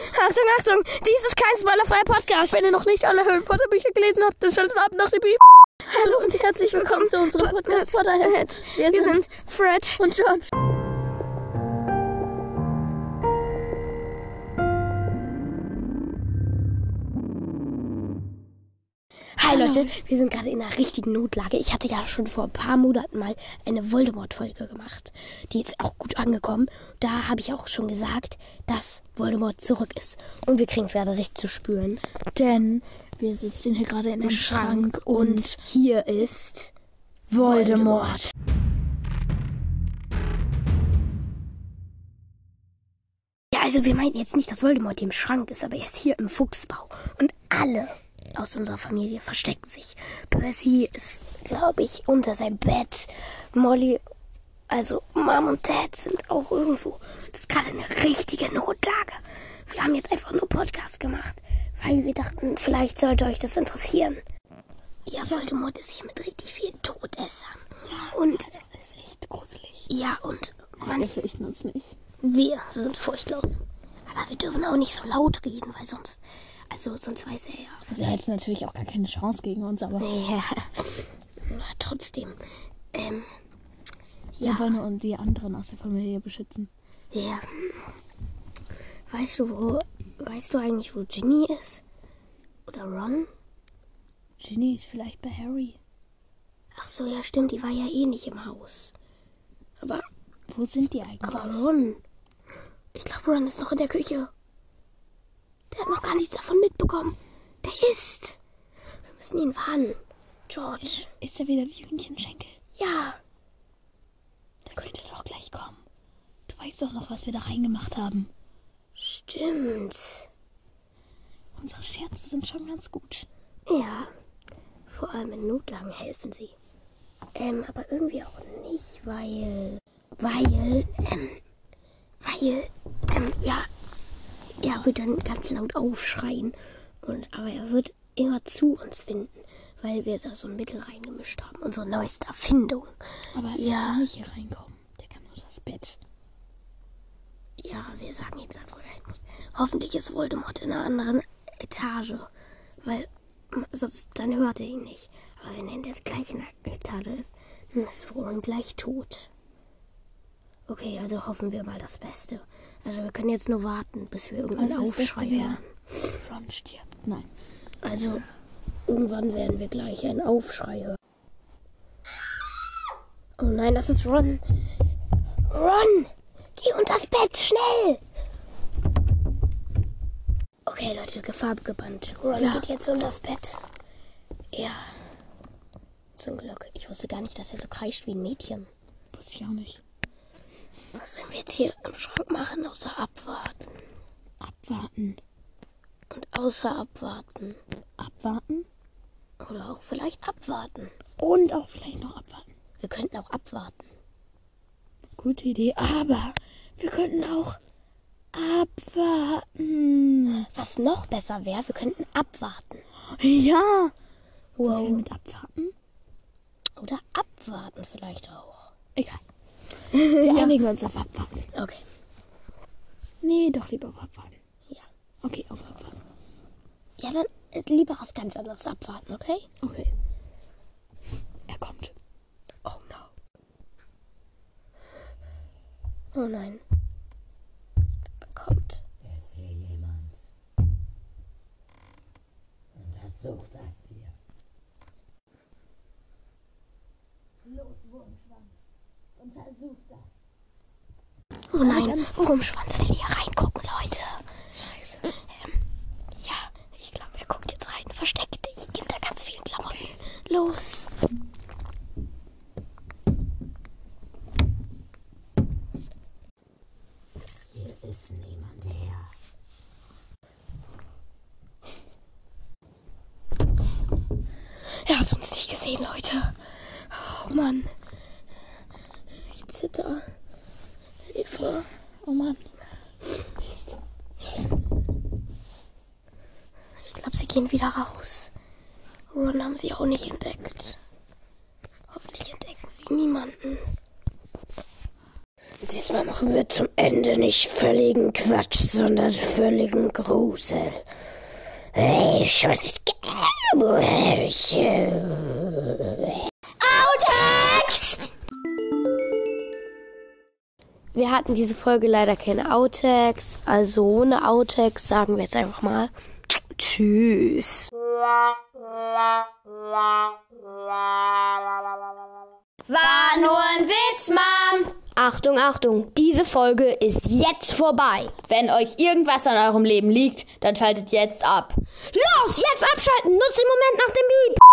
Achtung, Achtung, dies ist kein spoilerfreier Podcast. Wenn ihr noch nicht alle Harry Potter Bücher gelesen habt, dann schaltet ab nach Piep. Hallo und herzlich willkommen zu unserem Podcast Potterheads. Wir, Wir sind Fred und George. Hi Leute, wir sind gerade in einer richtigen Notlage. Ich hatte ja schon vor ein paar Monaten mal eine Voldemort-Folge gemacht. Die ist auch gut angekommen. Da habe ich auch schon gesagt, dass Voldemort zurück ist. Und wir kriegen es gerade richtig zu spüren. Denn wir sitzen hier gerade in einem Schrank, Schrank und hier ist Voldemort. Ja, also wir meinen jetzt nicht, dass Voldemort hier im Schrank ist, aber er ist hier im Fuchsbau. Und alle aus unserer Familie verstecken sich. Percy ist, glaube ich, unter seinem Bett. Molly, also Mom und Dad sind auch irgendwo. Das ist gerade eine richtige Notlage. Wir haben jetzt einfach nur Podcast gemacht, weil wir dachten, vielleicht sollte euch das interessieren. Ja, Voldemort ist hier mit richtig vielen Todessern. Und Das ist echt gruselig. ja, und manche fürchten uns nicht. wir sind furchtlos. Aber wir dürfen auch nicht so laut reden, weil sonst, also sonst weiß er ja. Also er hätte natürlich auch gar keine Chance gegen uns, aber Ja, Na, trotzdem. Ähm, wir wollen nur die anderen aus der Familie beschützen. ja. Weißt du, wo, weißt du eigentlich, wo Ginny ist? Oder Ron? Ginny ist vielleicht bei Harry. Ach so, ja, stimmt, die war ja eh nicht im Haus. Aber, Wo sind die eigentlich? aber Ron. Ich glaube, Ron ist noch in der Küche. Der hat noch gar nichts davon mitbekommen. Der ist. Wir müssen ihn warnen. George. ist er wieder die Hühnchenschenkel? Ja. Da könnte doch gleich kommen. Du weißt doch noch, was wir da reingemacht haben. Stimmt. Unsere Scherze sind schon ganz gut. Ja, vor allem in Notlagen helfen sie. Ähm, aber irgendwie auch nicht, weil, weil, ähm, weil, ähm, ja, er wird dann ganz laut aufschreien. Und, aber er wird immer zu uns finden, weil wir da so ein Mittel reingemischt haben. Unsere neueste Erfindung. Aber er Ja. soll nicht hier reinkommen. Der kann nur das Bett. Ja, wir sagen ihm dann, wo er hin muss. Hoffentlich ist Voldemort in einer anderen Etage, weil sonst dann hört er ihn nicht. Aber wenn er in der gleichen Etage ist, dann ist Ron gleich tot. Okay, also hoffen wir mal das Beste. Also wir können jetzt nur warten, bis wir irgendwann Also das Aufschrei hören. Ron stirbt. Nein. Also irgendwann werden wir gleich einen Aufschrei hören. Oh nein, das ist Ron. Ron! Geh unters Bett, schnell! Okay, Leute, Gefahr gebannt. Ron Ja. geht jetzt unters Bett. Ja. Zum Glück. Ich wusste gar nicht, dass er so kreischt wie ein Mädchen. Wusste ich auch nicht. Was sollen wir jetzt hier im Schrank machen, außer abwarten? Abwarten. Und außer abwarten. Abwarten. Oder auch vielleicht abwarten. Und auch vielleicht noch abwarten. Wir könnten auch abwarten. Gute Idee. Aber wir könnten auch abwarten. Was noch besser wäre, wir könnten abwarten. Ja. Was Wow. wir mit abwarten? Oder abwarten vielleicht auch. Egal. Wir einigen uns auf abwarten. Okay. Nee, doch lieber auf abwarten. Ja. Okay, auf abwarten. Ja, dann äh, lieber was ganz anderes abwarten, okay? Okay. Er kommt. Oh no. Oh nein. Er kommt. Ist hier jemand? Untersucht das hier. Los, Wurmschwanz. Untersucht das. Oh nein, Rumschwanz will hier reingucken, Leute. Scheiße. Ähm, ja, ich glaube, er guckt jetzt rein. Versteck dich. Gib da ganz vielen Klamotten. Los. Hier ist niemand her. Er hat uns nicht gesehen, Leute. Oh Mann. Ich zitter. Hilfe. Oh Mann. Ich glaube, sie gehen wieder raus. Ron haben sie auch nicht entdeckt. Hoffentlich entdecken sie niemanden. Diesmal mache brauchen wir zum Ende nicht völligen Quatsch, sondern völligen Grusel. Ich weiß Wir hatten diese Folge leider keine Outtakes, also ohne Outtakes sagen wir jetzt einfach mal Tschüss. War nur ein Witz, Mom. Achtung, Achtung, diese Folge ist jetzt vorbei. Wenn euch irgendwas an eurem Leben liegt, dann schaltet jetzt ab. Los, jetzt abschalten, nutzt den Moment nach dem Beep.